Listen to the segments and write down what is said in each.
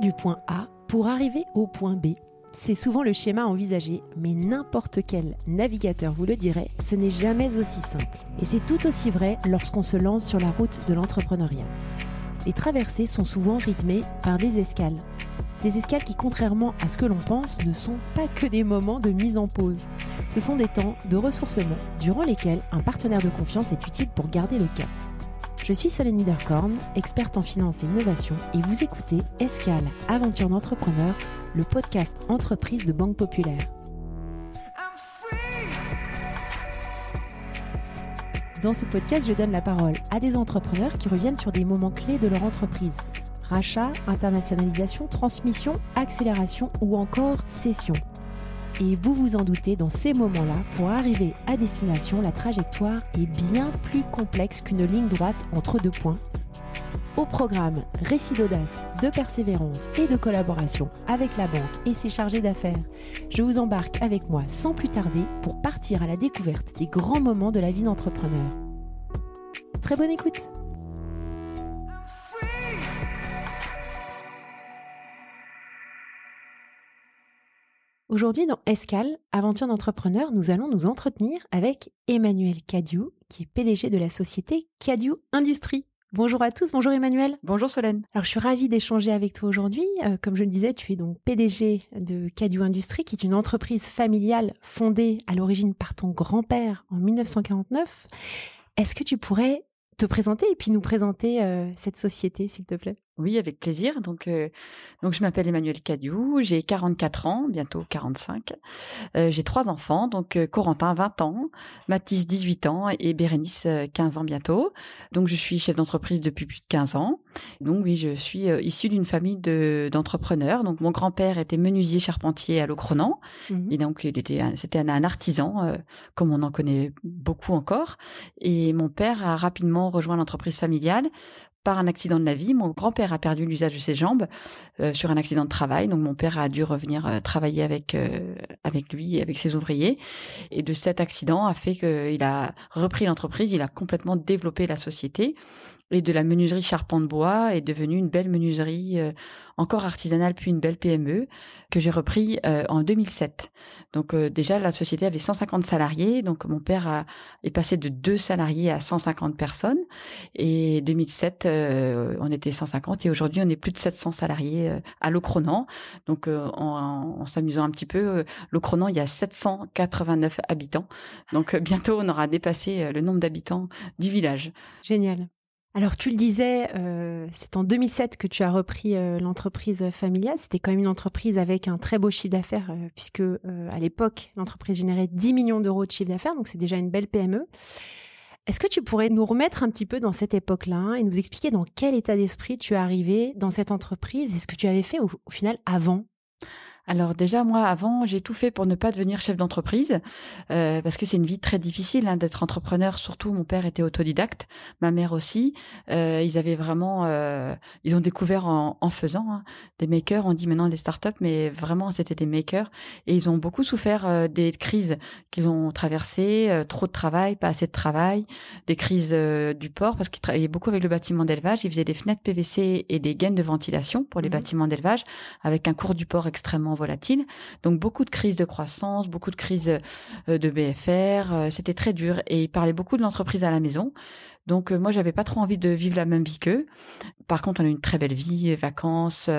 Du point A pour arriver au point B. C'est souvent le schéma envisagé, mais n'importe quel navigateur vous le dirait, ce n'est jamais aussi simple. Et c'est tout aussi vrai lorsqu'on se lance sur la route de l'entrepreneuriat. Les traversées sont souvent rythmées par des escales. Des escales qui, contrairement à ce que l'on pense, ne sont pas que des moments de mise en pause. Ce sont des temps de ressourcement durant lesquels un partenaire de confiance est utile pour garder le cap. Je suis Solène Niederkorn, experte en finance et innovation, et vous écoutez Escale, aventure d'entrepreneur, le podcast entreprise de Banque Populaire. Dans ce podcast, je donne la parole à des entrepreneurs qui reviennent sur des moments clés de leur entreprise. Rachat, internationalisation, transmission, accélération ou encore cession. Et vous vous en doutez, dans ces moments-là, pour arriver à destination, la trajectoire est bien plus complexe qu'une ligne droite entre deux points. Au programme, récit d'audace, de persévérance et de collaboration avec la banque et ses chargés d'affaires. Je vous embarque avec moi sans plus tarder pour partir à la découverte des grands moments de la vie d'entrepreneur. Très bonne écoute Aujourd'hui, dans Escale, Aventure d'entrepreneur, nous allons nous entretenir avec Emmanuel Cadieu, qui est PDG de la société Cadieu Industrie. Bonjour à tous, bonjour Emmanuel. Bonjour Solène. Alors je suis ravie d'échanger avec toi aujourd'hui. Euh, comme je le disais, tu es donc PDG de Cadieu Industrie, qui est une entreprise familiale fondée à l'origine par ton grand-père en 1949. Est-ce que tu pourrais te présenter et puis nous présenter euh, cette société, s'il te plaît? Oui, avec plaisir. Donc, euh, donc je m'appelle Emmanuel Cadiou, j'ai 44 ans, bientôt 45. Euh, j'ai trois enfants, donc euh, Corentin 20 ans, Mathis 18 ans et Bérénice 15 ans bientôt. Donc je suis chef d'entreprise depuis plus de 15 ans. Donc oui, je suis issue d'une famille de d'entrepreneurs. Donc mon grand-père était menuisier charpentier à Locronan mhm. et donc il était c'était un, un, artisan comme on en connaît beaucoup encore. Et mon père a rapidement rejoint l'entreprise familiale par un accident de la vie. Mon grand-père a perdu l'usage de ses jambes euh, sur un accident de travail, donc mon père a dû revenir euh, travailler avec euh, avec lui et avec ses ouvriers. Et de cet accident a fait qu'il a repris l'entreprise, il a complètement développé la société et de la menuiserie charpente bois est devenue une belle menuiserie euh, encore artisanale puis une belle PME que j'ai repris euh, en 2007. Donc euh, déjà la société avait 150 salariés, donc mon père a, est passé de deux salariés à 150 personnes et 2007 on était 150 et aujourd'hui on est plus de 700 salariés à Locronan. Donc en, en s'amusant un petit peu, Locronan il y a 789 habitants. Donc bientôt on aura dépassé le nombre d'habitants du village. Génial. Alors tu le disais, euh, c'est en 2007 que tu as repris euh, l'entreprise familiale. C'était quand même une entreprise avec un très beau chiffre d'affaires euh, puisque à l'époque l'entreprise générait 10 millions d'euros de chiffre d'affaires, donc c'est déjà une belle PME. Est-ce que tu pourrais nous remettre un petit peu dans cette époque-là et nous expliquer dans quel état d'esprit tu es arrivé dans cette entreprise et ce que tu avais fait au final avant? Alors déjà moi avant j'ai tout fait pour ne pas devenir chef d'entreprise euh, parce que c'est une vie très difficile hein, d'être entrepreneur. Surtout mon père était autodidacte, ma mère aussi. Euh, ils avaient vraiment, euh, ils ont découvert en, en faisant hein, des makers. On dit maintenant des startups, mais vraiment c'était des makers et ils ont beaucoup souffert euh, des crises qu'ils ont traversées, euh, trop de travail, pas assez de travail, des crises du port parce qu'ils travaillaient beaucoup avec le bâtiment d'élevage. Ils faisaient des fenêtres PVC et des gaines de ventilation pour les mmh. bâtiments d'élevage avec un cours du port extrêmement volatile. Donc beaucoup de crises de croissance, beaucoup de crises euh, de BFR. Euh, c'était très dur et il parlait beaucoup de l'entreprise à la maison. Donc euh, moi j'avais pas trop envie de vivre la même vie qu'eux. Par contre on a une très belle vie, vacances,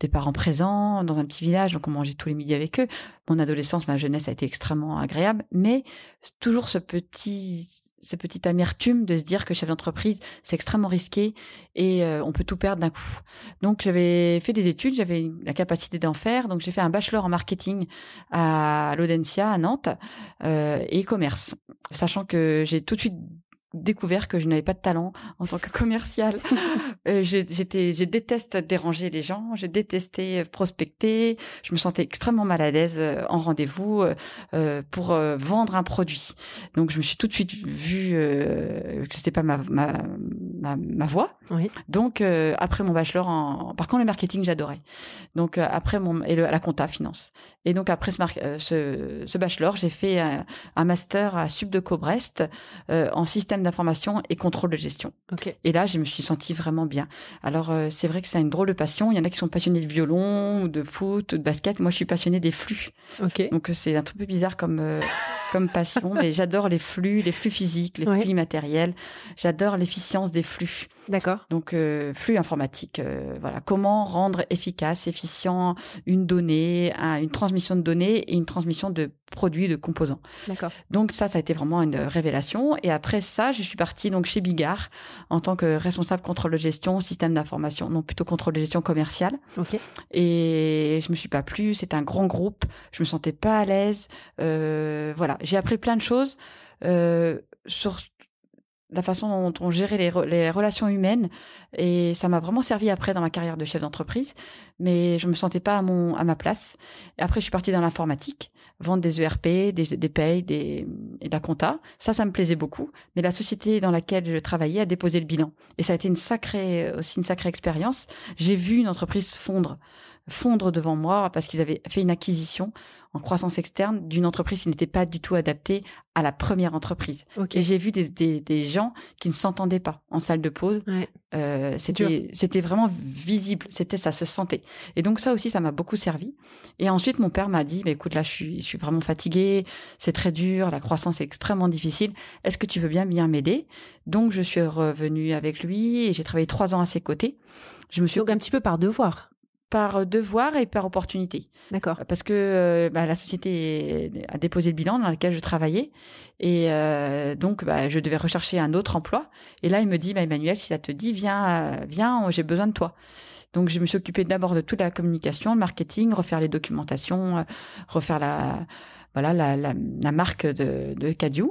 des parents présents dans un petit village, donc on mangeait tous les midis avec eux. Mon adolescence, ma jeunesse a été extrêmement agréable, mais toujours ce petit ce petit amertume de se dire que chef d'entreprise c'est extrêmement risqué et euh, on peut tout perdre d'un coup. Donc j'avais fait des études, j'avais la capacité d'en faire, donc j'ai fait un bachelor en marketing à l'Audencia à Nantes euh, et commerce, sachant que j'ai tout de suite découvert que je n'avais pas de talent en tant que commercial. euh, j'étais, je déteste déranger les gens, je détestais prospecter, je me sentais extrêmement mal à l'aise euh, en rendez-vous euh, euh, pour vendre un produit. Donc je me suis tout de suite vu que c'était pas ma, ma ma, ma voie. Oui. Donc euh, après mon bachelor en par contre le marketing j'adorais. Donc euh, après mon et le, la compta finance. Et donc après ce, mar- euh, ce, ce bachelor, j'ai fait un, un master à Sub de Cobrest euh, en système d'information et contrôle de gestion. Et là, je me suis sentie vraiment bien. Alors euh, c'est vrai que c'est une drôle de passion, il y en a qui sont passionnés de violon ou de foot ou de basket, moi je suis passionnée des flux. Donc euh, c'est un truc peu bizarre comme euh, comme passion, mais j'adore les flux, les flux physiques, les Ouais. flux immatériels. J'adore l'efficience des flux. D'accord. Donc euh, flux informatique, voilà. Comment rendre efficace, efficient une donnée, un- une transmission de données et une transmission de produits, de composants. D'accord. Donc ça, ça a été vraiment une révélation. Et après ça, je suis partie donc chez Bigard en tant que responsable contrôle de gestion, système d'information, non plutôt contrôle de gestion commerciale. Ok. Et je me suis pas plu. C'est un grand groupe. Je me sentais pas à l'aise. Euh, voilà, j'ai appris plein de choses euh, sur la façon dont on gérait les, re- les relations humaines. Et ça m'a vraiment servi après dans ma carrière de chef d'entreprise. Mais je me sentais pas à mon à ma place. Après je suis partie dans l'informatique vendre des ERP des, des payes des et de la compta. Ça ça me plaisait beaucoup. Mais la société dans laquelle je travaillais a déposé le bilan. Et ça a été une sacrée aussi une sacrée expérience. J'ai vu une entreprise fondre fondre devant moi parce qu'ils avaient fait une acquisition en croissance externe d'une entreprise qui n'était pas du tout adaptée à la première entreprise. Et j'ai vu des, des, des gens qui ne s'entendaient pas en salle de pause. Ouais. Euh, c'était c'était vraiment visible, c'était ça se sentait. Et donc ça aussi ça m'a beaucoup servi. Et ensuite mon père m'a dit mais écoute là je suis je suis vraiment fatigué, c'est très dur, la croissance est extrêmement difficile. Est-ce que tu veux bien bien m'aider? Donc je suis revenue avec lui et j'ai travaillé trois ans à ses côtés. Je me suis Donc un petit peu par devoir. Par devoir et par opportunité. D'accord. parce que euh, bah, la société a déposé le bilan dans lequel je travaillais et euh, donc bah, je devais rechercher un autre emploi. Et là il me dit bah, Emmanuel si ça te dit viens euh, viens j'ai besoin de toi. Donc je me suis occupée d'abord de toute la communication le marketing refaire les documentations euh, refaire la voilà la, la, la marque de, de Cadieu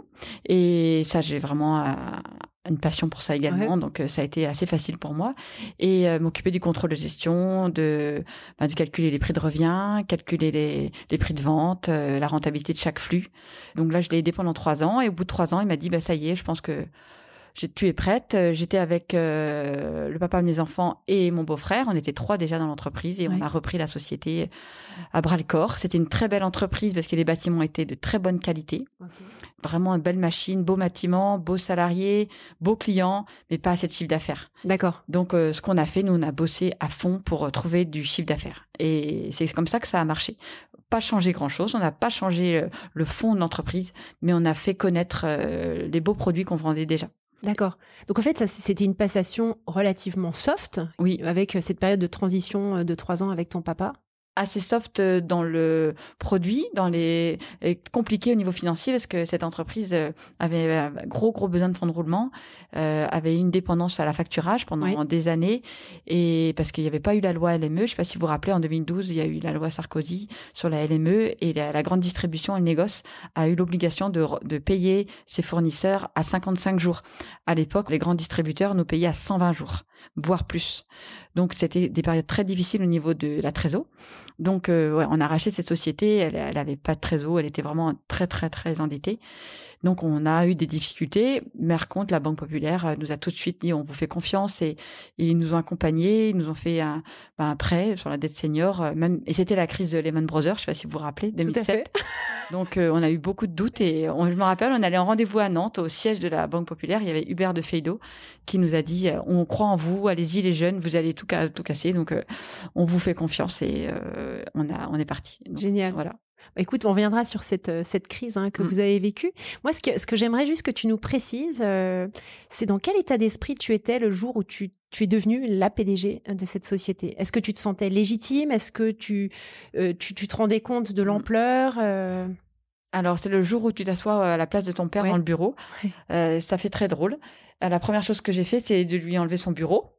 et ça j'ai vraiment euh, une passion pour ça également Ouais. donc euh, ça a été assez facile pour moi et euh, m'occuper du contrôle de gestion de bah, de calculer les prix de revient, calculer les, les prix de vente, euh, la rentabilité de chaque flux. Donc là, je l'ai aidé pendant trois ans et au bout de trois ans, il m'a dit bah ça y est, je pense que tu es prête? Euh, J'étais avec euh, le papa de mes enfants et mon beau-frère. On était trois déjà dans l'entreprise et on a repris la société à bras le corps. C'était une très belle entreprise parce que les bâtiments étaient de très bonne qualité. Vraiment une belle machine, beau bâtiment, beaux salariés, beaux clients, mais pas assez de chiffre d'affaires. D'accord. Donc, euh, ce qu'on a fait, nous, on a bossé à fond pour trouver du chiffre d'affaires. Et c'est comme ça que ça a marché. Pas changé grand-chose, on n'a pas changé le fond de l'entreprise, mais on a fait connaître les beaux produits qu'on vendait déjà. D'accord. Donc en fait, ça, c'était une passation relativement soft, Oui, avec euh, cette période de transition euh, de trois ans avec ton papa. Assez soft euh, dans le produit, dans les compliqué au niveau financier parce que cette entreprise euh, avait euh, gros gros besoin de fonds de roulement, euh, avait une dépendance à la facturage pendant Oui. des années et parce qu'il n'y avait pas eu la loi LME, je sais pas si vous vous rappelez en 2012, il y a eu la loi Sarkozy sur la LME et la, la grande distribution le négoce a eu l'obligation de, de payer ses fournisseurs à 55 jours. À l'époque, les grands distributeurs nous payaient à 120 jours, voire plus. Donc c'était des périodes très difficiles au niveau de la trésor. Donc euh, ouais, on a racheté cette société, elle, elle avait pas de trésor, elle était vraiment très très très endettée. Donc on a eu des difficultés, mais par contre la Banque Populaire euh, nous a tout de suite dit on vous fait confiance et, et ils nous ont accompagnés, ils nous ont fait un, bah, un prêt sur la dette senior, euh, même et c'était la crise de Lehman Brothers, je sais pas si vous vous rappelez, Tout à 2007. fait. Donc euh, on a eu beaucoup de doutes et on, je me rappelle, on allait en rendez-vous à Nantes au siège de la Banque Populaire. Il y avait Hubert de Feydeau qui nous a dit on croit en vous, allez-y les jeunes, vous allez tout, ca- tout casser. Donc euh, on vous fait confiance et euh, on a on est parti. Donc, Génial. Voilà. Bah, écoute, on reviendra sur cette, euh, cette crise hein, que Mm. vous avez vécue. Moi, ce que, ce que j'aimerais juste que tu nous précises, euh, c'est dans quel état d'esprit tu étais le jour où tu, tu es devenu la PDG de cette société? Est-ce que tu te sentais légitime? Est-ce que tu, euh, tu, tu te rendais compte de l'ampleur euh, Alors c'est le jour où tu t'assois à la place de ton père Ouais. dans le bureau. Ouais. Euh, ça fait très drôle. Euh, la première chose que j'ai fait, c'est de lui enlever son bureau.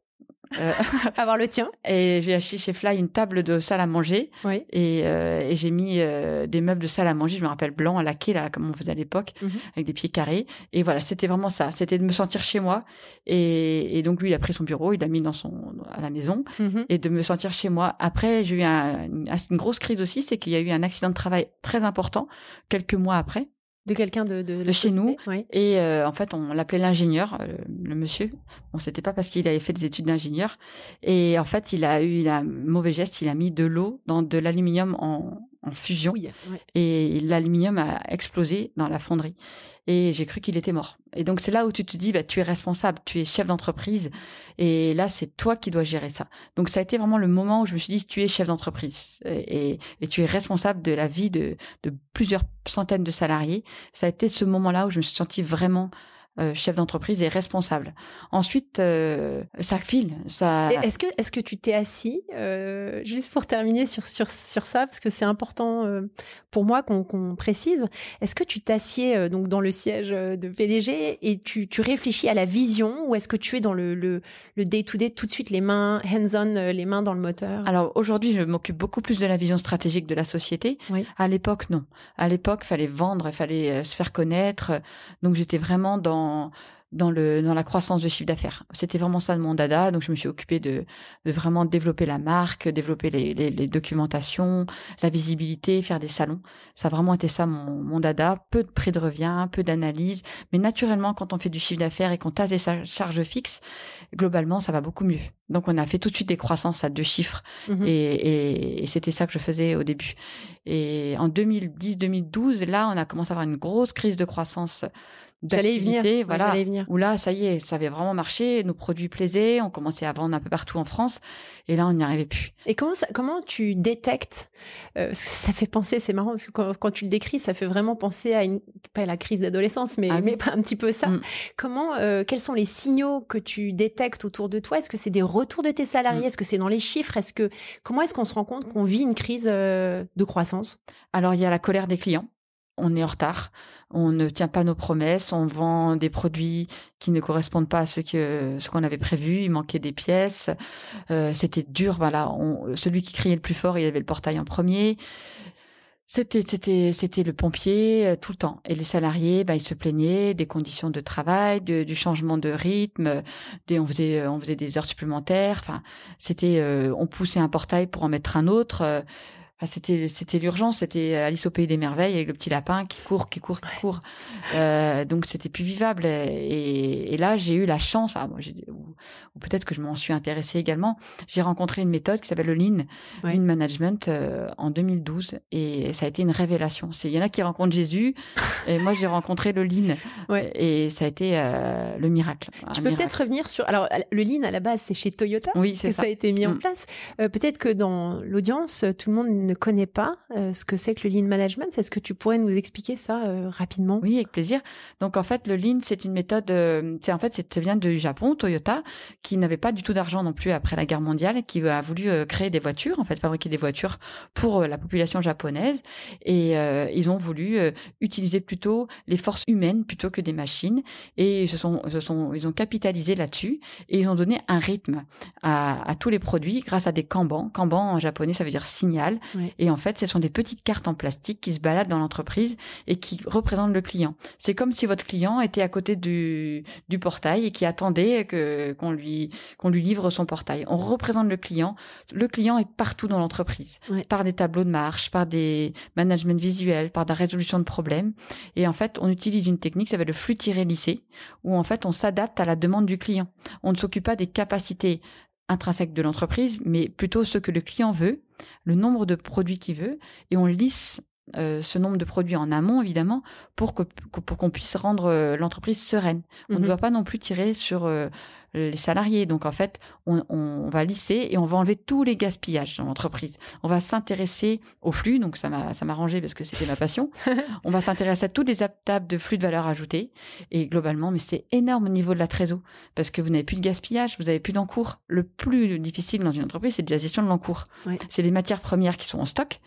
Euh, Avoir le tien et j'ai acheté chez Fly une table de salle à manger Oui. et, euh, et j'ai mis euh, des meubles de salle à manger, je me rappelle blanc à laqué là comme on faisait à l'époque Mhm. avec des pieds carrés et voilà, c'était vraiment ça, c'était de me sentir chez moi et, et donc lui il a pris son bureau, il l'a mis dans son à la maison Mhm. et de me sentir chez moi. Après, j'ai eu un- une, une grosse crise aussi, c'est qu'il y a eu un accident de travail très important quelques mois après De quelqu'un de, de, de chez nous. Et euh, en fait, on l'appelait l'ingénieur, euh, le monsieur. Bon, c'était pas parce qu'il avait fait des études d'ingénieur. Et en fait, il a eu un mauvais geste. Il a mis de l'eau dans de l'aluminium en, en fusion. Et l'aluminium a explosé dans la fonderie. Et j'ai cru qu'il était mort. Et donc c'est là où tu te dis, bah, tu es responsable, tu es chef d'entreprise. Et là, c'est toi qui dois gérer ça. Donc ça a été vraiment le moment où je me suis dit, tu es chef d'entreprise et, et, tu es responsable de la vie de, de plusieurs centaines de salariés. Ça a été ce moment-là où je me suis sentie vraiment euh, chef d'entreprise et responsable. Ensuite, euh, ça file. Ça. Est-ce que est-ce que tu t'es assis euh, juste pour terminer sur sur sur ça parce que c'est important pour moi qu'on qu'on précise. Est-ce que tu t'assieds donc dans le siège de PDG et tu tu réfléchis à la vision ou est-ce que tu es dans le le le day to day tout de suite les mains hands-on les mains dans le moteur? Alors aujourd'hui, je m'occupe beaucoup plus de la vision stratégique de la société. Oui. À l'époque, non. À l'époque, fallait vendre, il fallait se faire connaître. Donc j'étais vraiment dans dans le dans la croissance de chiffre d'affaires. C'était vraiment ça de mon dada, donc je me suis occupée de, de vraiment développer la marque, développer les, les, les, documentations, la visibilité, faire des salons. Ça a vraiment été ça mon, mon dada. Peu de prix de revient, peu d'analyse, mais naturellement quand on fait du chiffre d'affaires et qu'on tasse des charges fixes, globalement ça va beaucoup mieux. Donc on a fait tout de suite des croissances à deux chiffres mmh et, et, et c'était ça que je faisais au début. Et en 2010-2012, là on a commencé à avoir une grosse crise de croissance J'allais y venir. Voilà. Où là, ça y est, ça avait vraiment marché. Nos produits plaisaient. On commençait à vendre un peu partout en France. Et là, on n'y arrivait plus. Et comment ça, comment tu détectes euh, Ça fait penser, c'est marrant parce que quand, tu le décris, ça fait vraiment penser à une pas la crise d'adolescence, mais ah mais pas un petit peu ça. Mm. Comment euh, Quels sont les signaux que tu détectes autour de toi? Est-ce que c'est des retours de tes salariés? Mm. Est-ce que c'est dans les chiffres? Est-ce que comment est-ce qu'on se rend compte qu'on vit une crise euh, de croissance? Alors, il y a la colère des clients on est en retard, on ne tient pas nos promesses, on vend des produits qui ne correspondent pas à ce que ce qu'on avait prévu, il manquait des pièces, euh, c'était dur. Voilà, celui qui criait le plus fort, il avait le portail en premier. C'était c'était c'était le pompier euh, tout le temps et les salariés bah ils se plaignaient des conditions de travail, du changement de rythme, des on faisait on faisait des heures supplémentaires, enfin c'était euh, on poussait un portail pour en mettre un autre c'était c'était l'urgence, c'était Alice au pays des merveilles avec le petit lapin qui court, qui court, qui court. Euh, donc c'était plus vivable. Et, et là, j'ai eu la chance, enfin, ou, peut-être que je m'en suis intéressée également. J'ai rencontré une méthode qui s'appelle le Lean, Lean Management, euh, en 2012, et ça a été une révélation. C'est il y en a qui rencontrent Jésus, et moi j'ai rencontré le Lean, ouais. et ça a été euh, le miracle. Tu peux peut-être revenir sur. Alors le Lean à la base, c'est chez Toyota. Oui, c'est ça. ça. a été mis en mm. place. Peut-être que dans l'audience, tout le monde ne connaît pas euh, ce que c'est que le lean management. Est-ce que tu pourrais nous expliquer ça euh, rapidement? Oui, avec plaisir. Donc en fait, le lean, c'est une méthode. Euh, c'est en fait, ça vient du Japon, Toyota, qui n'avait pas du tout d'argent non plus après la guerre mondiale, qui a voulu créer des voitures, en fait, fabriquer des voitures pour la population japonaise, et ils ont voulu utiliser plutôt les forces humaines plutôt que des machines, et se sont, ils ont capitalisé là-dessus, et ils ont donné un rythme à, à tous les produits grâce à des kanban. Kanban en japonais, ça veut dire signal. Et en fait, ce sont des petites cartes en plastique qui se baladent dans l'entreprise et qui représentent le client. C'est comme si votre client était à côté du, du portail et qui attendait que qu'on lui qu'on lui livre son portail. On représente le client. Le client est partout dans l'entreprise, par des tableaux de marche, par des management visuels, par la résolution de problèmes. Et en fait, on utilise une technique, ça s'appelle le flux tiré lissé, où en fait on s'adapte à la demande du client. On ne s'occupe pas des capacités intrinsèques de l'entreprise, mais plutôt ce que le client veut, le nombre de produits qu'il veut, et on lisse euh, ce nombre de produits en amont, évidemment, pour que pour qu'on puisse rendre euh, l'entreprise sereine. On ne mhm. doit pas non plus tirer sur euh, les salariés. Donc en fait, on, on, va lisser et on va enlever tous les gaspillages dans l'entreprise. On va s'intéresser au flux, donc ça m'a ça m'a arrangé parce que c'était ma passion. on va s'intéresser à tous les étapes de flux de valeur ajoutée et globalement, mais c'est énorme au niveau de la trésor parce que vous n'avez plus de gaspillage, vous n'avez plus d'encours. Le plus difficile dans une entreprise, c'est de la gestion de l'encours. C'est les matières premières qui sont en stock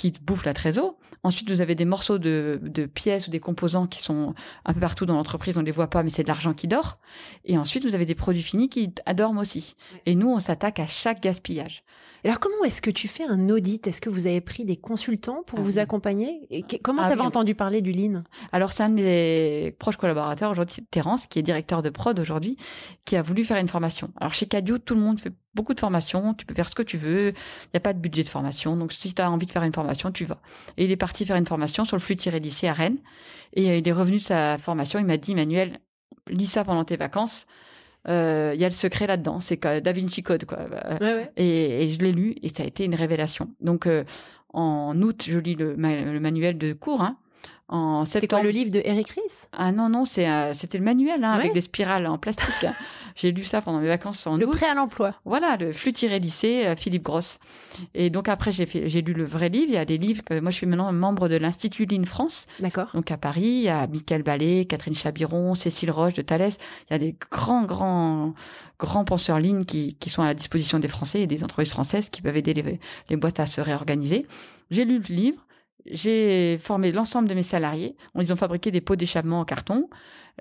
qui bouffent la trésor. Ensuite, vous avez des morceaux de, de, pièces ou des composants qui sont un peu partout dans l'entreprise, on les voit pas, mais c'est de l'argent qui dort. Et ensuite, vous avez des produits finis qui adorment aussi. Et nous, on s'attaque à chaque gaspillage. Alors, comment est-ce que tu fais un audit? Est-ce que vous avez pris des consultants pour ah vous accompagner? Et Comment ah tu avais entendu parler du Lean? Alors, c'est un de mes proches collaborateurs aujourd'hui, Terence, qui est directeur de prod aujourd'hui, qui a voulu faire une formation. Alors, chez Cadio, tout le monde fait beaucoup de formations, tu peux faire ce que tu veux, il n'y a pas de budget de formation, donc si tu as envie de faire une formation, tu vas. Et il est parti faire une formation sur le flux-lycée à Rennes, et il est revenu de sa formation, il m'a dit, Manuel, lis ça pendant tes vacances, euh, il y a le secret là-dedans, c'est Da Vinci Code, quoi. Et, je l'ai lu, et ça a été une révélation. Donc, euh, en août, je lis le, manuel de cours, hein, en C'était quoi le livre de Eric Ries? Ah non non, c'est euh, c'était le manuel hein, avec des spirales en plastique. J'ai lu ça pendant mes vacances en Le prêt à l'emploi. Voilà, le flux tiré lycée euh, Philippe Grosse. Et donc après j'ai fait j'ai lu le vrai livre, il y a des livres que moi je suis maintenant membre de l'Institut Line France. D'accord. Donc à Paris, il y a Michael Ballet, Catherine Chabiron, Cécile Roche de Thalès, il y a des grands grands grands penseurs lignes qui qui sont à la disposition des Français et des entreprises françaises qui peuvent aider les, les boîtes à se réorganiser. J'ai lu le livre j'ai formé l'ensemble de mes salariés. Ils ont fabriqué des pots d'échappement en carton.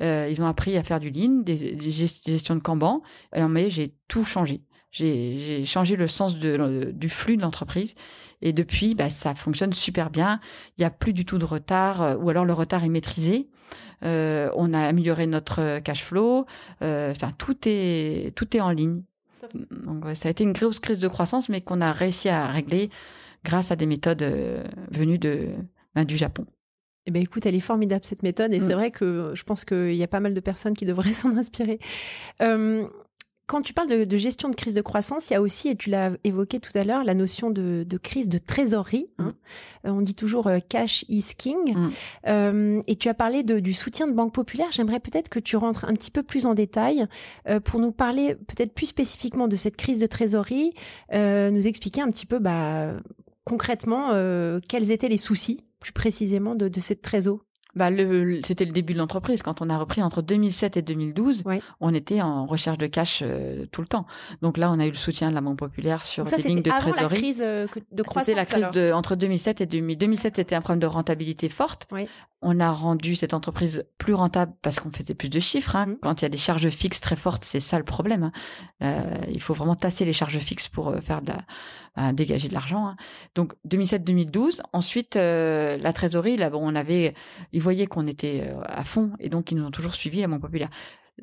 Euh, ils ont appris à faire du lean, des, des gestions de Kanban. Et en mai, j'ai tout changé. J'ai changé le sens de, du flux de l'entreprise. Et depuis, bah, ça fonctionne super bien. Il n'y a plus du tout de retard, euh, ou alors le retard est maîtrisé. Euh, on a amélioré notre cash flow. Euh, enfin, tout est tout est en ligne. Donc, ça a été une grosse crise de croissance, mais qu'on a réussi à régler grâce à des méthodes euh, venues de, ben, du Japon. Eh ben, écoute, elle est formidable cette méthode et c'est mm. vrai que je pense qu'il y a pas mal de personnes qui devraient s'en inspirer. Euh, quand tu parles de, gestion de crise de croissance, il y a aussi, et tu l'as évoqué tout à l'heure, la notion de, crise de trésorerie. Hein. Mm. Euh, on dit toujours cash is king. Mm. et tu as parlé du soutien de Banque Populaire. J'aimerais peut-être que tu rentres un petit peu plus en détail pour nous parler peut-être plus spécifiquement de cette crise de trésorerie, nous expliquer un petit peu bah, concrètement, euh, quels étaient les soucis, plus précisément, de, de cette trésor? Bah le, c'était le début de l'entreprise. Quand on a repris entre 2007 et 2012, on était en recherche de cash euh, tout le temps. Donc là, on a eu le soutien de la Banque populaire sur des lignes de avant trésorerie. la crise euh, de croissance. C'était la crise de, entre 2007 et 2000. 2007, c'était un problème de rentabilité forte. On a rendu cette entreprise plus rentable parce qu'on faisait plus de chiffres. Hein. Mmh. Quand il y a des charges fixes très fortes, c'est ça le problème. Hein. Euh, il faut vraiment tasser les charges fixes pour euh, faire de la, bah, dégager de l'argent. Hein. Donc 2007-2012. Ensuite, la trésorerie, là, bon, on avait ils voyaient qu'on était euh, à fond et donc ils nous ont toujours suivis à mon populaire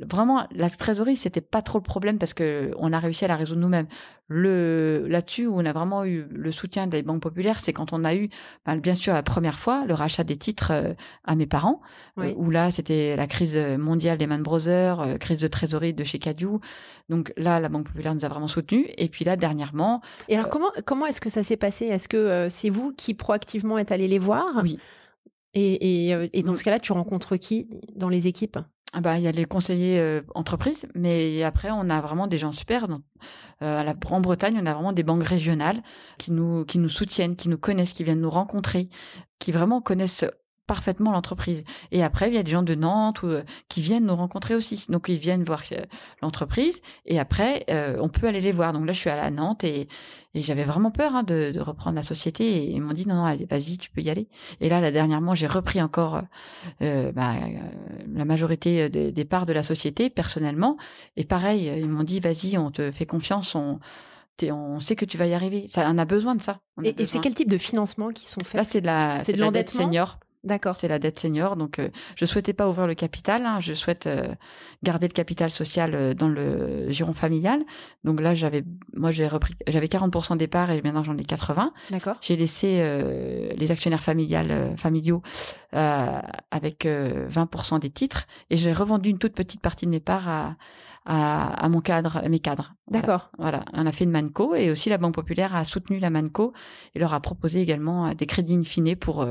vraiment la trésorerie c'était pas trop le problème parce que on a réussi à la résoudre nous-mêmes. Le là-dessus où on a vraiment eu le soutien des banques populaires c'est quand on a eu ben, bien sûr la première fois le rachat des titres euh, à mes parents euh, où là c'était la crise mondiale des Man Brothers euh, crise de trésorerie de chez Cadieu. Donc là la banque populaire nous a vraiment soutenus. Et puis là dernièrement et alors comment comment est-ce que ça s'est passé? Est-ce que c'est vous qui proactivement êtes allé les voir? Oui. Et, et, et dans ce cas-là, tu rencontres qui dans les équipes? Ah bah, il y a les conseillers euh, entreprises, mais après, on a vraiment des gens super. Donc, euh, à la Grande-Bretagne, on a vraiment des banques régionales qui nous soutiennent, qui nous connaissent, qui viennent nous rencontrer, qui vraiment connaissent parfaitement l'entreprise. Et après, il y a des gens de Nantes ou, euh, qui viennent nous rencontrer aussi. Donc, ils viennent voir euh, l'entreprise et après, euh, on peut aller les voir. Donc là, je suis à la Nantes et, et j'avais vraiment peur hein, de, de, reprendre la société et ils m'ont dit non, non, allez, vas-y, tu peux y aller. Et là, la dernièrement, j'ai repris encore bah, la majorité des, des, parts de la société personnellement. Et pareil, ils m'ont dit, vas-y, on te fait confiance, on on sait que tu vas y arriver. Ça, on a besoin de ça. et, et c'est quel type de financement qui sont faits? Là, c'est de la, c'est de l'endettement? senior. D'accord. C'est la dette senior. Donc, euh, je souhaitais pas ouvrir le capital. Hein. je souhaite euh, garder le capital social euh, dans le giron familial. Donc là, j'avais, moi, j'ai repris, j'avais 40% des parts et maintenant j'en ai 80. D'accord. J'ai laissé les actionnaires familiales, familiaux avec 20% des titres et j'ai revendu une toute petite partie de mes parts à, à, mon cadre, à mes cadres. D'accord. Voilà. voilà. On a fait une Manco et aussi la Banque Populaire a soutenu la Manco et leur a proposé également des crédits in fine pour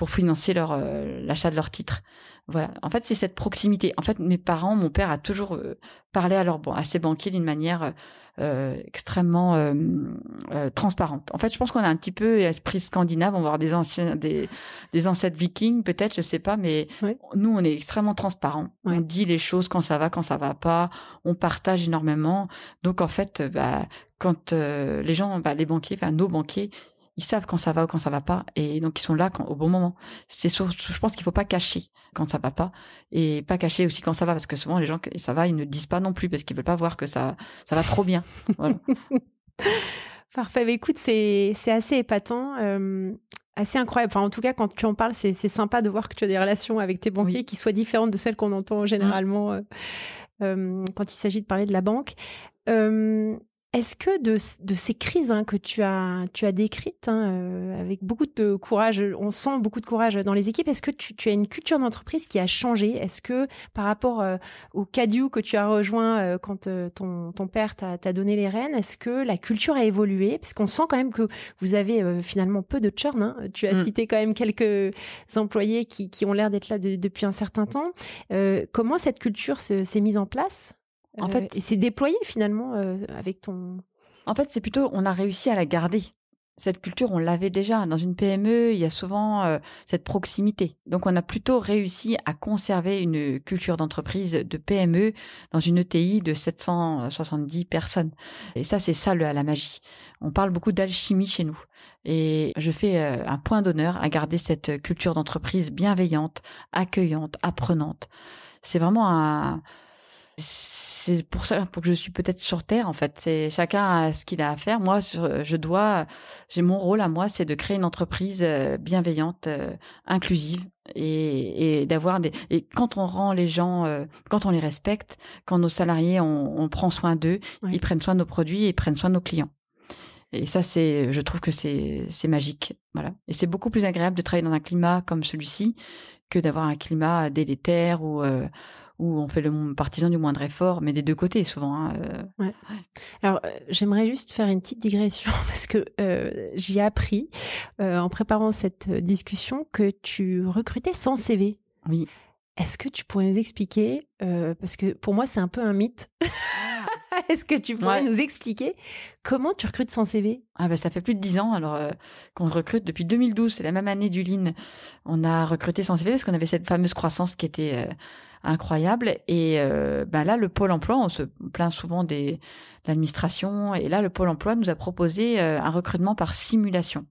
pour financer leur euh, l'achat de leurs titres. Voilà. En fait, c'est cette proximité. En fait, mes parents, mon père a toujours euh, parlé à leur à ses banquiers d'une manière euh, extrêmement euh, transparente. En fait, je pense qu'on a un petit peu esprit scandinave. On va avoir des anciens, des, des ancêtres vikings, peut-être, je sais pas, mais nous, on est extrêmement transparent. On dit les choses quand ça va, quand ça va pas. On partage énormément. Donc, en fait, bah, quand les gens, bah, les banquiers, enfin nos banquiers, ils savent quand ça va ou quand ça va pas et donc ils sont là quand, au bon moment. C'est je pense qu'il faut pas cacher quand ça va pas et pas cacher aussi quand ça va parce que souvent les gens ça va ils ne disent pas non plus parce qu'ils veulent pas voir que ça ça va trop bien. Parfait. Bah, écoute, c'est c'est assez épatant. Euh, assez incroyable. Enfin, en tout cas, quand tu en parles, c'est sympa de voir que tu as des relations avec tes banquiers qui soient différentes de celles qu'on entend généralement mmh. euh, euh, quand il s'agit de parler de la banque. Est-ce que de, de, ces crises hein, que tu as, tu as décrites hein, euh, avec beaucoup de courage, on sent beaucoup de courage dans les équipes, est-ce que tu, tu, as une culture d'entreprise qui a changé? Est-ce que par rapport euh, au Cadieu que tu as rejoint euh, quand ton, ton père t'a donné les rênes, est-ce que la culture a évolué? Parce qu'on sent quand même que vous avez finalement peu de churn. Hein. Tu as mm. cité quand même quelques employés qui, qui ont l'air d'être là depuis un certain temps. comment cette culture s'est mise en place? En fait, euh, et c'est déployé finalement euh, avec ton. En fait, c'est plutôt on a réussi à la garder. Cette culture, on l'avait déjà. Dans une PME, il y a souvent euh, cette proximité. Donc, on a plutôt réussi à conserver une culture d'entreprise de PME dans une ETI de 770 personnes. Et ça, c'est ça le, la magie. On parle beaucoup d'alchimie chez nous. Et je fais un point d'honneur à garder cette culture d'entreprise bienveillante, accueillante, apprenante. C'est vraiment un c'est pour ça pour que je suis peut-être sur terre en fait. C'est chacun a ce qu'il a à faire. Moi, je dois, j'ai mon rôle à moi, c'est de créer une entreprise euh, bienveillante, euh, inclusive et, et d'avoir des. Et quand on rend les gens, euh, quand on les respecte, quand nos salariés, on, on prend soin d'eux, ils prennent soin de nos produits et ils prennent soin de nos clients. Et ça, c'est, je trouve que c'est, c'est magique, voilà. Et c'est beaucoup plus agréable de travailler dans un climat comme celui-ci que d'avoir un climat délétère ou où on fait le partisan du moindre effort, mais des deux côtés souvent. Hein, euh. Alors euh, j'aimerais juste faire une petite digression parce que euh, j'ai appris en préparant cette discussion que tu recrutais sans CV. Oui. Est-ce que tu pourrais nous expliquer parce que pour moi c'est un peu un mythe. Est-ce que tu pourrais nous expliquer comment tu recrutes sans CV Ah ben ça fait plus de dix ans alors qu'on recrute depuis 2012, c'est la même année du Lean. On a recruté sans CV parce qu'on avait cette fameuse croissance qui était incroyable. Et euh, ben là, le pôle emploi, on se plaint souvent des et là, le pôle emploi nous a proposé euh, un recrutement par simulation.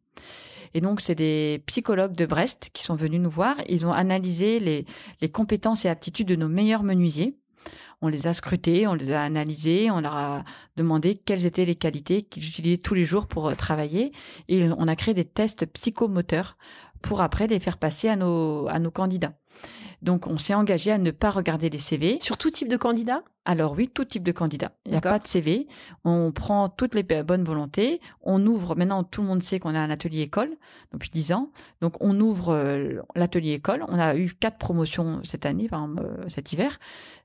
Et donc, c'est des psychologues de Brest qui sont venus nous voir. Ils ont analysé les, les compétences et aptitudes de nos meilleurs menuisiers. On les a scrutés, on les a analysés, on leur a demandé quelles étaient les qualités qu'ils utilisaient tous les jours pour euh, travailler. Et on a créé des tests psychomoteurs pour après les faire passer à nos, à nos candidats. Donc, on s'est engagé à ne pas regarder les CV. Sur tout type de candidat? Alors oui, tout type de candidat. Il n'y a pas de CV. On prend toutes les bonnes volontés. On ouvre, maintenant tout le monde sait qu'on a un atelier école depuis dix ans. Donc, on ouvre euh, l'atelier école. On a eu quatre promotions cette année, par exemple, euh, cet hiver.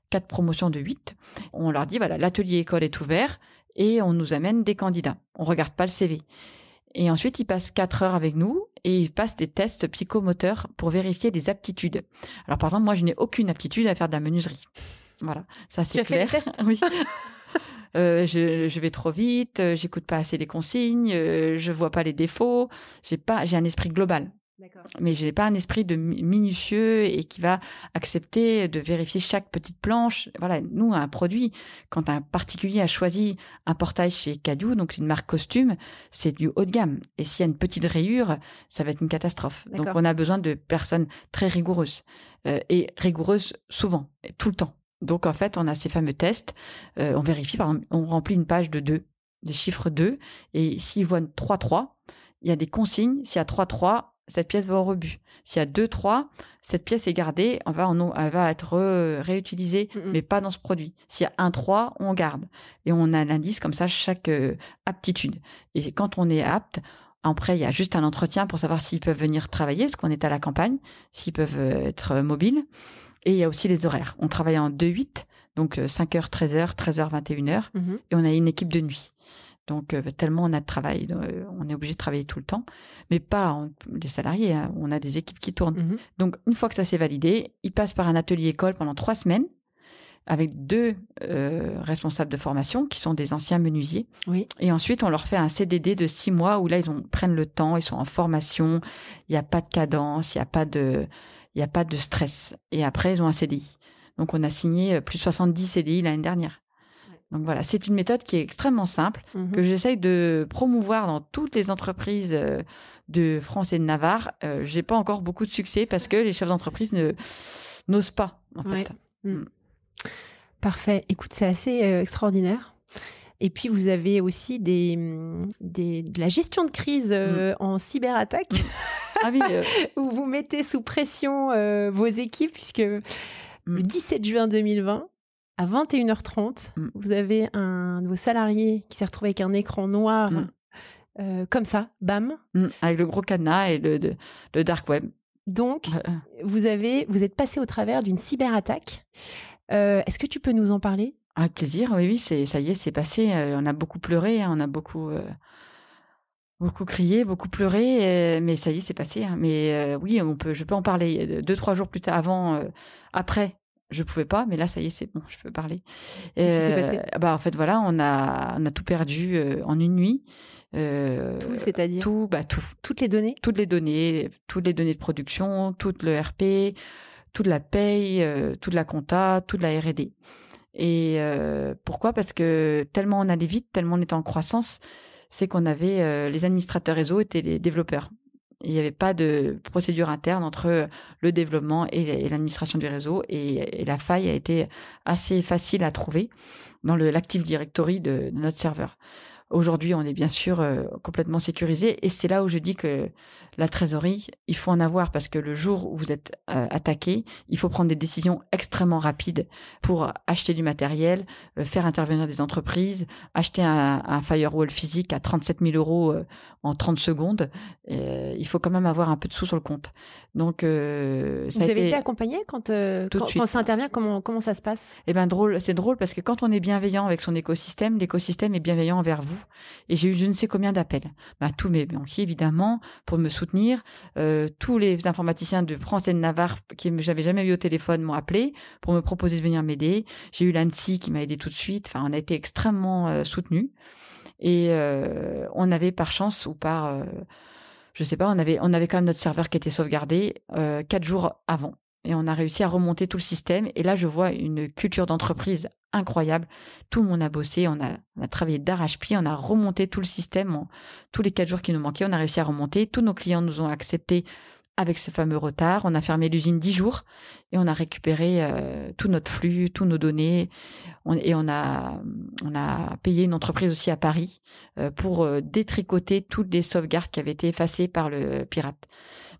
Quatre promotions de huit. On leur dit, voilà, l'atelier école est ouvert et on nous amène des candidats. On regarde pas le CV. Et ensuite, ils passent quatre heures avec nous et ils passent des tests psychomoteurs pour vérifier des aptitudes. Alors, par exemple, moi, je n'ai aucune aptitude à faire de la menuiserie. Voilà, ça c'est clair. Fait des tests oui. Euh, je, je, vais trop vite, euh, j'écoute pas assez les consignes, euh, je vois pas les défauts. J'ai pas, j'ai un esprit global. Mais je n'ai pas un esprit de minutieux et qui va accepter de vérifier chaque petite planche. Voilà, nous, un produit, quand un particulier a choisi un portail chez Cadieu, donc une marque costume, c'est du haut de gamme. Et s'il y a une petite rayure, ça va être une catastrophe. Donc on a besoin de personnes très rigoureuses euh, et rigoureuses souvent, tout le temps. Donc en fait, on a ces fameux tests. Euh, on vérifie, par exemple, on remplit une page de 2, des chiffres 2, et s'ils voient 3-3, il y a des consignes. S'il y a 3-3, cette pièce va au rebut. S'il y a deux, trois, cette pièce est gardée, on va en, elle va être réutilisée, mais pas dans ce produit. S'il y a un trois, on garde. Et on analyse comme ça chaque euh, aptitude. Et quand on est apte, après, il y a juste un entretien pour savoir s'ils peuvent venir travailler, parce qu'on est à la campagne, s'ils peuvent euh, être mobiles. Et il y a aussi les horaires. On travaille en 2-8, donc 5h, 13h, 13h, 21h, et on a une équipe de nuit. Donc euh, tellement on a de travail, euh, on est obligé de travailler tout le temps, mais pas les salariés. Hein, on a des équipes qui tournent. Mhm. Donc une fois que ça s'est validé, ils passent par un atelier école pendant trois semaines avec deux euh, responsables de formation qui sont des anciens menuisiers. Oui. Et ensuite, on leur fait un CDD de six mois où là, ils ont, prennent le temps, ils sont en formation, il n'y a pas de cadence, il n'y a pas de, il y a pas de stress. Et après, ils ont un CDI. Donc, on a signé plus de 70 CDI l'année dernière. Donc voilà, c'est une méthode qui est extrêmement simple, mhm. que j'essaye de promouvoir dans toutes les entreprises euh, de France et de Navarre. Euh, J'ai pas encore beaucoup de succès parce que les chefs d'entreprise ne n'osent pas en fait. Mm. Mm. Parfait. Écoute, c'est assez euh, extraordinaire. Et puis vous avez aussi des, des de la gestion de crise euh, mm. en cyberattaque. Ah oui, où vous mettez sous pression vos équipes puisque le 17 juin 2020, à 21h30, Mm. vous avez un de vos salariés qui s'est retrouvé avec un écran noir, Mm. euh, comme ça, bam. Mm, avec le gros cadenas et le, de- le dark web. Donc, Euh, vous avez, vous êtes passé au travers d'une cyberattaque. Euh, Est-ce que tu peux nous en parler? Avec plaisir, oui, oui, c'est ça y est, c'est passé. Euh, on a beaucoup pleuré, hein, on a beaucoup, euh, beaucoup crié, beaucoup pleuré, euh, mais ça y est, c'est passé. hein. Mais euh, oui, on peut, je peux en parler. Euh, Deux, trois jours plus tard, avant, euh, après, je pouvais pas, mais là, ça y est, c'est bon, je peux parler. Qu'est-ce qui s'est passé? Bah, en fait, voilà, on a, on a tout perdu euh, en une nuit. Euh, Tout, c'est-à-dire? tout, bah tout, toutes les données? Toutes les données, toutes les données de production, tout le RP, toute la paye, euh, toute la compta, toute la R&D. Et euh, pourquoi? Parce que tellement on allait vite, tellement on était en croissance, c'est qu'on avait euh, les administrateurs réseau étaient les développeurs. Il n'y avait pas de procédure interne entre le développement et l'administration du réseau et, la faille a été assez facile à trouver dans l'Active Directory de notre serveur. Aujourd'hui, on est bien sûr euh, complètement sécurisé et c'est là où je dis que la trésorerie, il faut en avoir parce que le jour où vous êtes euh, attaqué, il faut prendre des décisions extrêmement rapides pour acheter du matériel, euh, faire intervenir des entreprises, acheter un, un firewall physique à 37 000 euros en 30 secondes. Il faut quand même avoir un peu de sous sur le compte. Donc, ça Vous a avez été, été accompagné quand, Tout quand, quand ça intervient comment, comment ça se passe? Eh ben drôle, c'est drôle parce que quand on est bienveillant avec son écosystème, l'écosystème est bienveillant envers vous. Et j'ai eu je ne sais combien d'appels. Bah, tous mes banquiers évidemment pour me soutenir, euh, tous les informaticiens de France et de Navarre qui j'avais jamais vu au téléphone m'ont appelé pour me proposer de venir m'aider. J'ai eu l'ANSI qui m'a aidé tout de suite. Enfin, on a été extrêmement euh, soutenus. Et euh, on avait par chance ou par je sais pas, on avait quand même notre serveur qui était sauvegardé quatre jours avant et on a réussi à remonter tout le système. Et là, je vois une culture d'entreprise incroyable. Tout le monde a bossé, on a, travaillé d'arrache-pied, on a remonté tout le système. tous les quatre jours qui nous manquaient, on a réussi à remonter. Tous nos clients nous ont acceptés avec ce fameux retard. On a fermé l'usine dix jours et on a récupéré euh, tout notre flux, tous nos données. On- et on a, on a payé une entreprise aussi à Paris euh, pour euh, détricoter toutes les sauvegardes qui avaient été effacées par le pirate.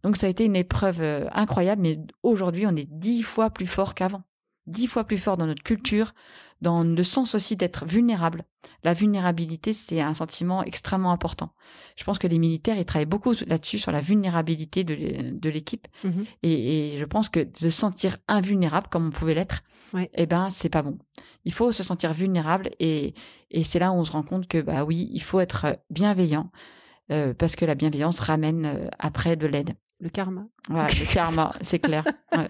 Donc ça a été une épreuve euh, incroyable, mais aujourd'hui on est dix fois plus fort qu'avant. Dix fois plus fort dans notre culture, dans le sens aussi d'être vulnérable. La vulnérabilité, c'est un sentiment extrêmement important. Je pense que les militaires, ils travaillent beaucoup là-dessus, sur la vulnérabilité de l'é- de l'équipe. Mhm. Et, et je pense que de se sentir invulnérable, comme on pouvait l'être, Ouais. eh ben c'est pas bon. Il faut se sentir vulnérable et, et c'est là où on se rend compte que bah oui, il faut être bienveillant euh, parce que la bienveillance ramène euh, après de l'aide. Le karma. Le karma, c'est clair. Ouais.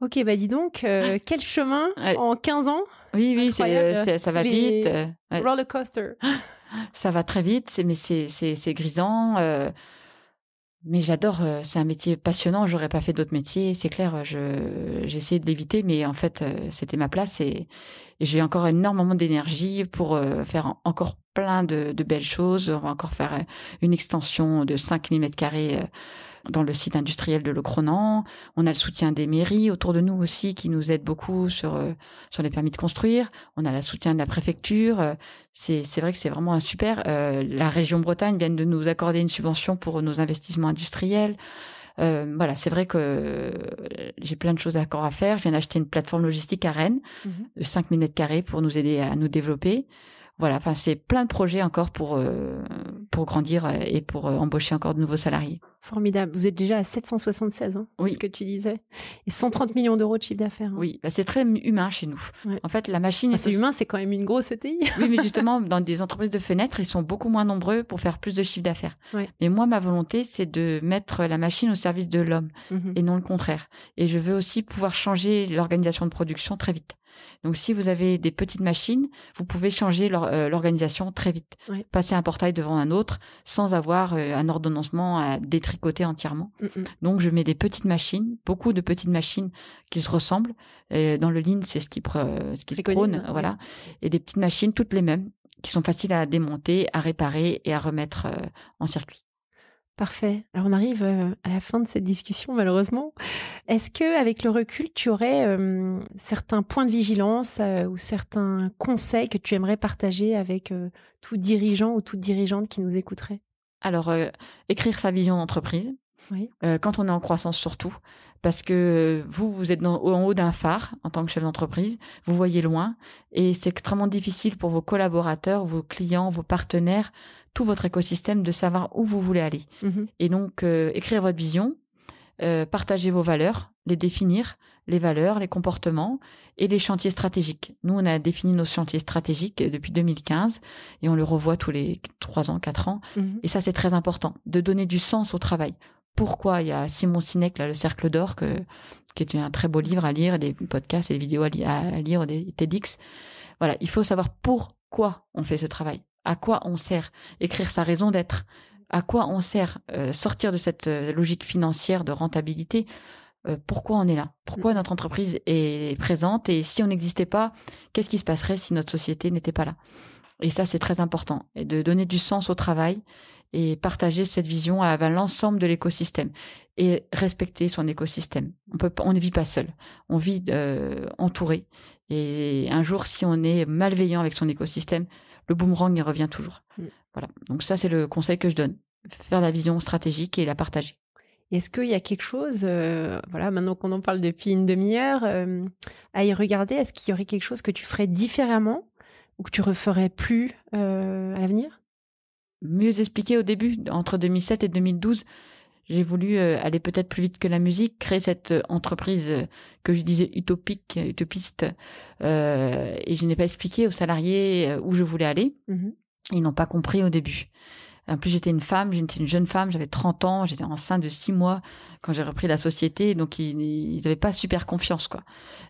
Ok, bah dis donc, euh, quel chemin Ouais. en 15 ans? Oui, oui, c'est, euh, ça va les- vite. euh. Roller coaster. ça va très vite, c'est, mais c'est, grisant. euh, mais j'adore, c'est un métier passionnant. J'aurais pas fait d'autres métiers, c'est clair. Je, essayé de l'éviter, mais en fait, c'était ma place et, et j'ai encore énormément d'énergie pour faire en- encore plein de, de belles choses. On va encore faire euh, une extension de 5000 mètres carrés euh, dans le site industriel de Le Cronan. On a le soutien des mairies autour de nous aussi qui nous aident beaucoup sur euh, sur les permis de construire. On a le soutien de la préfecture. C'est c'est vrai que c'est vraiment un super. euh, la région Bretagne vient de nous accorder une subvention pour nos investissements industriels. Euh, voilà, c'est vrai que j'ai plein de choses encore à faire. Je viens d'acheter une plateforme logistique à Rennes Mhm. de 5000 mètres carrés pour nous aider à nous développer. Voilà, enfin c'est plein de projets encore pour euh, pour grandir et pour euh, embaucher encore de nouveaux salariés. Formidable. Vous êtes déjà à 776, hein, c'est Oui. ce que tu disais. Et 130 millions d'euros de chiffre d'affaires. hein. Oui, bah, c'est très humain chez nous. Ouais. En fait, la machine Enfin, c'est aussi- humain, c'est quand même une grosse ETI. Oui, mais justement, dans des entreprises de fenêtres, ils sont beaucoup moins nombreux pour faire plus de chiffre d'affaires. Ouais. Mais moi, ma volonté, c'est de mettre la machine au service de l'homme Mhm. et non le contraire. Et je veux aussi pouvoir changer l'organisation de production très vite. Donc, si vous avez des petites machines, vous pouvez changer euh, l'organisation très vite. Ouais. Passer un portail devant un autre sans avoir euh, un ordonnancement à détricoter entièrement. Mhm. Donc, je mets des petites machines, beaucoup de petites machines qui se ressemblent. Et dans le lean, c'est ce qui, pre- ce qui se prône, voilà. Et des petites machines, toutes les mêmes, qui sont faciles à démonter, à réparer et à remettre euh, en circuit. Parfait. Alors on arrive euh, à la fin de cette discussion malheureusement. Est-ce que avec le recul, tu aurais euh, certains points de vigilance euh, ou certains conseils que tu aimerais partager avec euh, tout dirigeant ou toute dirigeante qui nous écouterait? Alors, écrire sa vision d'entreprise, quand on est en croissance surtout, parce que vous, vous êtes en haut d'un phare en tant que chef d'entreprise, vous voyez loin, et c'est extrêmement difficile pour vos collaborateurs, vos clients, vos partenaires, tout votre écosystème de savoir où vous voulez aller. Mhm. Et donc, euh, écrire votre vision, euh, partager vos valeurs, les définir, les valeurs, les comportements et les chantiers stratégiques. Nous, on a défini nos chantiers stratégiques depuis 2015 et on le revoit tous les trois ans, quatre ans. Mhm. Et ça, c'est très important, de donner du sens au travail. Pourquoi il y a Simon Sinek, là, le Cercle d'Or, que, qui est un très beau livre à lire, des podcasts et des vidéos à, à lire, des TEDx. Voilà, il faut savoir pourquoi on fait ce travail, à quoi on sert, écrire sa raison d'être, à quoi on sert euh, sortir de cette euh, logique financière de rentabilité? Euh, pourquoi on est là? Pourquoi mm. notre entreprise est présente? Et si on n'existait pas qu'est-ce qui se passerait si notre société n'était pas là? Et ça c'est très important. Et de donner du sens au travail et partager cette vision à, l'ensemble de l'écosystème et respecter son écosystème. On peut on ne vit pas seul. On vit entouré. Et un jour si on est malveillant avec son écosystème le boomerang il revient toujours. Mm. Voilà. Donc ça c'est le conseil que je donne. Faire la vision stratégique et la partager. Est-ce qu'il y a quelque chose, euh, voilà, maintenant qu'on en parle depuis une demi-heure, euh, à y regarder, est-ce qu'il y aurait quelque chose que tu ferais différemment ou que tu referais plus euh, à l'avenir? Mieux expliquer au début, entre 2007 et 2012, j'ai voulu euh, aller peut-être plus vite que la musique, créer cette euh, entreprise euh, que je disais utopique, utopiste, et je n'ai pas expliqué aux salariés où je voulais aller. Mmh Ils n'ont pas compris au début. En plus, j'étais une femme, j'étais une jeune femme, j'avais 30 ans, j'étais enceinte de 6 mois quand j'ai repris la société, donc ils n'avaient pas super confiance, quoi.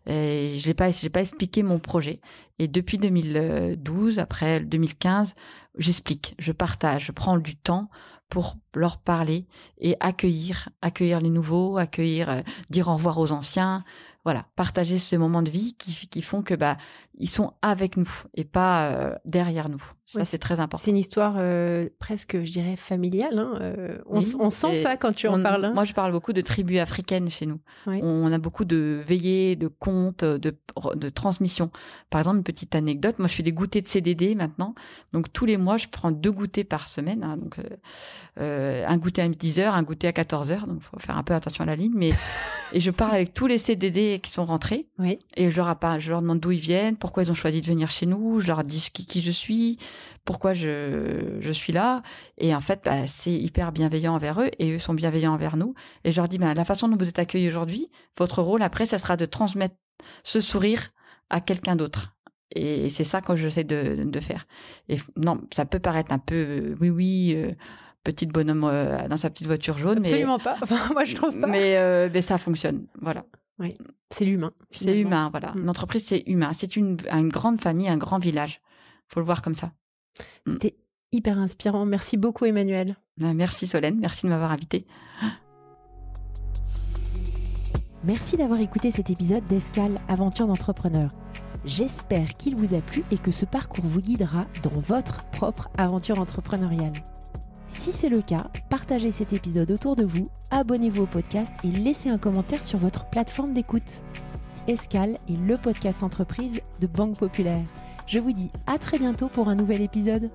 Et je n'ai pas, pas expliqué mon projet. Et depuis 2012, après 2015, j'explique, je partage, je prends du temps pour leur parler et accueillir, accueillir les nouveaux, accueillir, euh, dire au revoir aux anciens, voilà, partager ce moment de vie qui, qui font que bah ils sont avec nous et pas euh, derrière nous. Ça c'est très important. C'est une histoire euh, presque, je dirais, familiale. Hein. Euh, on, on, sent ça quand tu en parles. Hein. Moi, je parle beaucoup de tribus africaines chez nous. On a beaucoup de veillées, de contes, de, de transmission. Par exemple, une petite anecdote. Moi, je fais des goûters de CDD maintenant. Donc tous les mois, je prends deux goûters par semaine. Hein. Donc un goûter à 10 heures, un goûter à 14 heures. Donc faut faire un peu attention à la ligne. Mais et je parle avec tous les CDD qui sont rentrés. Et je leur, je leur demande d'où ils viennent, pourquoi ils ont choisi de venir chez nous. Je leur dis qui, qui je suis, pourquoi je, je suis là. Et en fait, bah, c'est hyper bienveillant envers eux et eux sont bienveillants envers nous. Et je leur dis, bah, la façon dont vous êtes accueillis aujourd'hui, votre rôle après, ça sera de transmettre ce sourire à quelqu'un d'autre. Et c'est ça que j'essaie de, de faire. Et non, ça peut paraître un peu, euh, oui, oui, euh, petite bonhomme euh, dans sa petite voiture jaune. Absolument pas. Enfin, moi, je trouve pas. Mais, mais ça fonctionne. Voilà. Oui, c'est l'humain. C'est humain, voilà. Une mm. entreprise, c'est humain. C'est une, une grande famille, un grand village. Faut le voir comme ça. Mm. C'était hyper inspirant. Merci beaucoup, Emmanuel. Ben, merci, Solène. Merci de m'avoir invité. Merci d'avoir écouté cet épisode d'Escale Aventure d'entrepreneur. J'espère qu'il vous a plu et que ce parcours vous guidera dans votre propre aventure entrepreneuriale. Si c'est le cas, partagez cet épisode autour de vous, abonnez-vous au podcast et laissez un commentaire sur votre plateforme d'écoute. Escale est le podcast entreprise de Banque Populaire. Je vous dis à très bientôt pour un nouvel épisode.